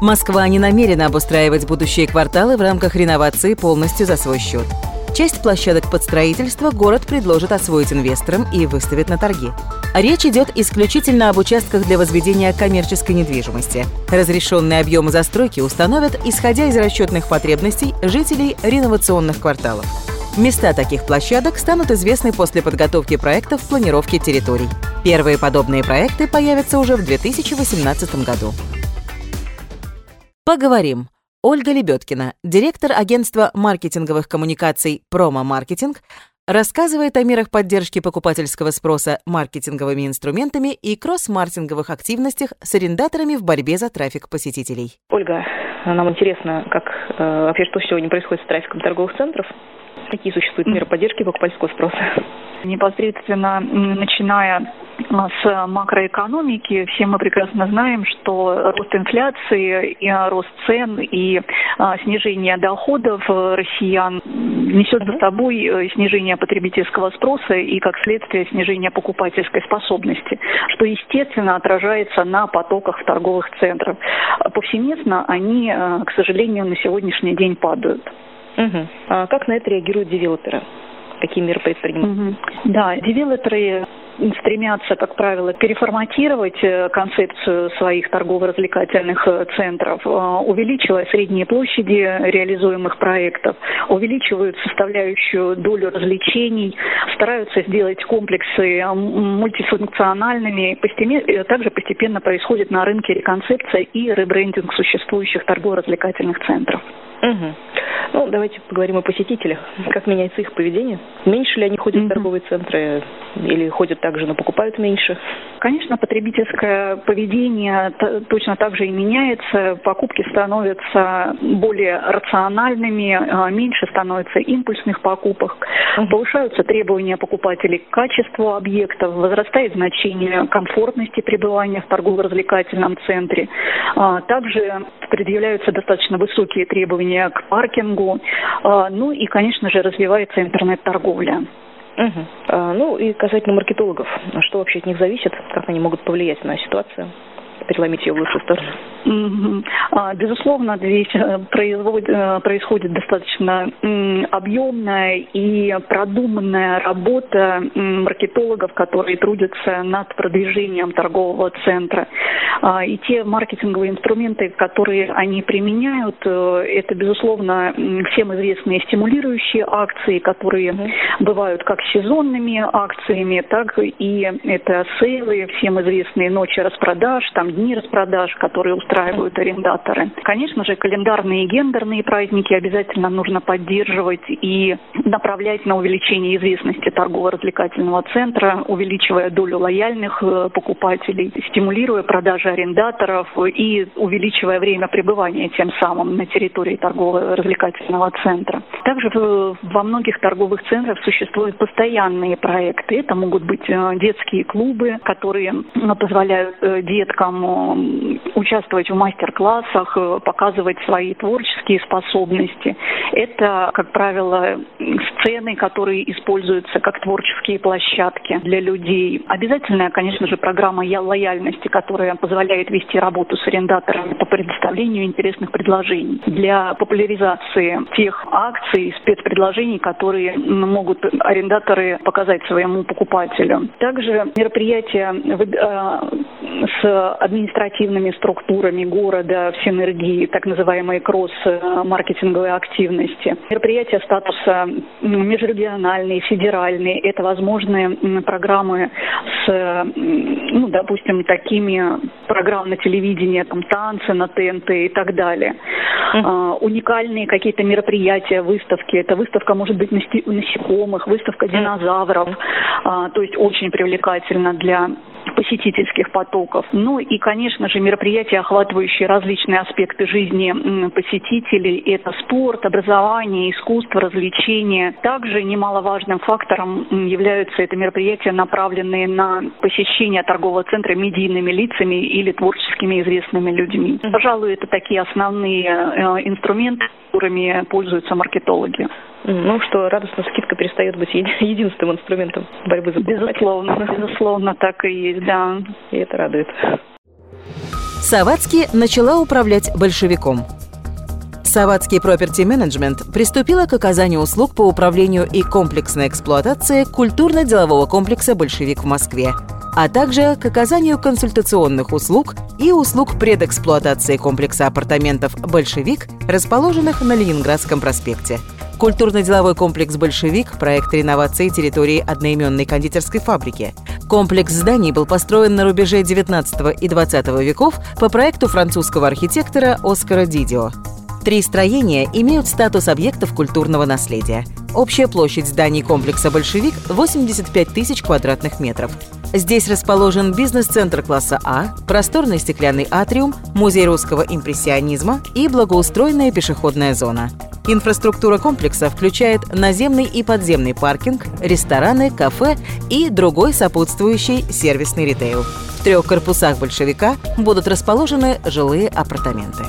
Москва не намерена обустраивать будущие кварталы в рамках реновации полностью за свой счет. Часть площадок под строительство город предложит освоить инвесторам и выставит на торги. Речь идет исключительно об участках для возведения коммерческой недвижимости. Разрешенные объемы застройки установят, исходя из расчетных потребностей жителей реновационных кварталов. Места таких площадок станут известны после подготовки проектов планировки территорий. Первые подобные проекты появятся уже в 2018 году. Поговорим. Ольга Лебедкина, директор агентства маркетинговых коммуникаций «Промо-маркетинг», рассказывает о мерах поддержки покупательского спроса маркетинговыми инструментами и кросс-маркетинговых активностях с арендаторами в борьбе за трафик посетителей. Ольга, нам интересно, как э, вообще что сегодня происходит с трафиком торговых центров? Какие существуют меры поддержки покупательского спроса? Непосредственно начиная а, с макроэкономики, все мы прекрасно знаем, что рост инфляции, и рост цен и а, снижение доходов россиян несет за собой э, снижение потребительского спроса и, как следствие, снижение покупательской способности, что, естественно, отражается на потоках в торговых центрах. Повсеместно они, э, к сожалению, на сегодняшний день падают. Угу. А как на это реагируют девелоперы? Какие меры предпринимают? Угу. Да, девелоперы стремятся, как правило, переформатировать э, концепцию своих торгово-развлекательных э, центров, э, увеличивая средние площади реализуемых проектов, увеличивают составляющую долю развлечений, стараются сделать комплексы мультифункциональными. Постепенно, также постепенно происходит на рынке реконцепция и ребрендинг существующих торгово-развлекательных центров. Угу. Ну, давайте поговорим о посетителях. Как меняется их поведение? Меньше ли они ходят mm-hmm. в торговые центры или ходят также, но покупают меньше? Конечно, потребительское поведение точно так же и меняется. Покупки становятся более рациональными, а, меньше становится импульсных покупок, mm-hmm. повышаются требования покупателей к качеству объектов, возрастает значение комфортности пребывания в торгово-развлекательном центре. А, также предъявляются достаточно высокие требования к паркингу. А, ну и, конечно же, развивается интернет-торговля. Угу. Ну и касательно маркетологов, что вообще от них зависит, как они могут повлиять на ситуацию? Переломить ее в лучшую сторону. А, безусловно, здесь э, э, происходит достаточно объемная и продуманная работа маркетологов, которые трудятся над продвижением торгового центра. А, и те маркетинговые инструменты, которые они применяют, э, это, безусловно, всем известные стимулирующие акции, которые бывают как сезонными акциями, так и это сейлы, всем известные ночи распродаж, там дни распродаж, которые устраивают арендаторы. Конечно же, календарные и гендерные праздники обязательно нужно поддерживать и направлять на увеличение известности торгово-развлекательного центра, увеличивая долю лояльных э, покупателей, стимулируя продажи арендаторов и увеличивая время пребывания тем самым на территории торгово-развлекательного центра. Также во многих торговых центрах существуют постоянные проекты. Это могут быть э, детские клубы, которые позволяют э, участвовать в мастер-классах, э, показывать свои творческие способности. Это, как правило, сцены, которые используются как творческие площадки для людей. Обязательная, конечно же, программа лояльности, которая позволяет вести работу с арендаторами по предоставлению интересных предложений для популяризации тех акций спецпредложений, которые могут арендаторы показать своему покупателю. Также мероприятия э, с административными структурами города в синергии, так называемые кросс-маркетинговые активности. Мероприятия статуса межрегиональные, федеральные. Это возможные программы с, ну, допустим, такими программами на телевидении, там, танцы на ТНТ и так далее. Uh-huh. уникальные какие-то мероприятия, выставки. Это выставка может быть насекомых, выставка динозавров. Uh-huh. то есть очень привлекательно для посетительских потоков. Ну и, конечно же, мероприятия, охватывающие различные аспекты жизни посетителей. Это спорт, образование, искусство, развлечения. Также немаловажным фактором являются это мероприятия, направленные на посещение торгового центра медийными лицами или творческими известными людьми. Пожалуй, это такие основные э, инструменты, которыми пользуются маркетологи. Ну, что радостная скидка перестает быть единственным инструментом борьбы за Безусловно, безусловно, так и есть, да. И это радует. Савацкий начала управлять большевиком. Савацкий Property Management приступила к оказанию услуг по управлению и комплексной эксплуатации культурно-делового комплекса «Большевик» в Москве, а также к оказанию консультационных услуг и услуг предэксплуатации комплекса апартаментов «Большевик», расположенных на Ленинградском проспекте – Культурно-деловой комплекс «Большевик» – проект реновации территории одноименной кондитерской фабрики. Комплекс зданий был построен на рубеже 19 и 20 веков по проекту французского архитектора Оскара Дидио. Три строения имеют статус объектов культурного наследия. Общая площадь зданий комплекса «Большевик» – 85 тысяч квадратных метров. Здесь расположен бизнес-центр класса А, просторный стеклянный атриум, музей русского импрессионизма и благоустроенная пешеходная зона. Инфраструктура комплекса включает наземный и подземный паркинг, рестораны, кафе и другой сопутствующий сервисный ритейл. В трех корпусах большевика будут расположены жилые апартаменты.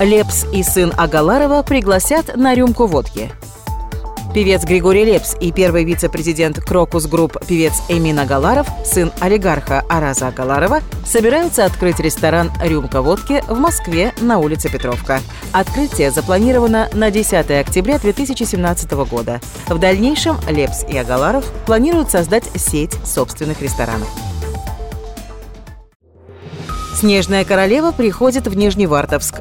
Лепс и сын Агаларова пригласят на рюмку водки – Певец Григорий Лепс и первый вице-президент Crocus Group певец Эмин Агаларов, сын олигарха Араза Агаларова, собираются открыть ресторан «Рюмка водки» в Москве на улице Петровка. Открытие запланировано на 10 октября 2017 года. В дальнейшем Лепс и Агаларов планируют создать сеть собственных ресторанов. Снежная королева приходит в Нижневартовск.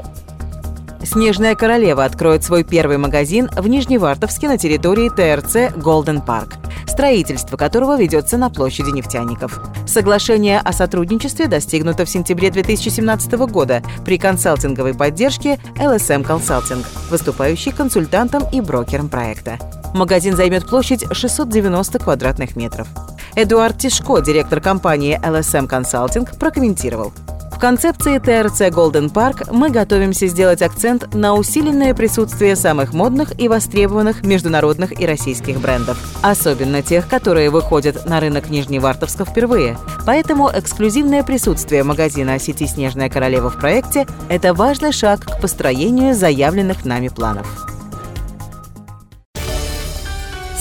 «Снежная королева» откроет свой первый магазин в Нижневартовске на территории ТРЦ «Голден Парк», строительство которого ведется на площади нефтяников. Соглашение о сотрудничестве достигнуто в сентябре 2017 года при консалтинговой поддержке LSM Consulting, выступающей консультантом и брокером проекта. Магазин займет площадь 690 квадратных метров. Эдуард Тишко, директор компании LSM Consulting, прокомментировал – в концепции ТРЦ Golden Park мы готовимся сделать акцент на усиленное присутствие самых модных и востребованных международных и российских брендов, особенно тех, которые выходят на рынок Нижневартовска впервые. Поэтому эксклюзивное присутствие магазина сети «Снежная королева» в проекте – это важный шаг к построению заявленных нами планов.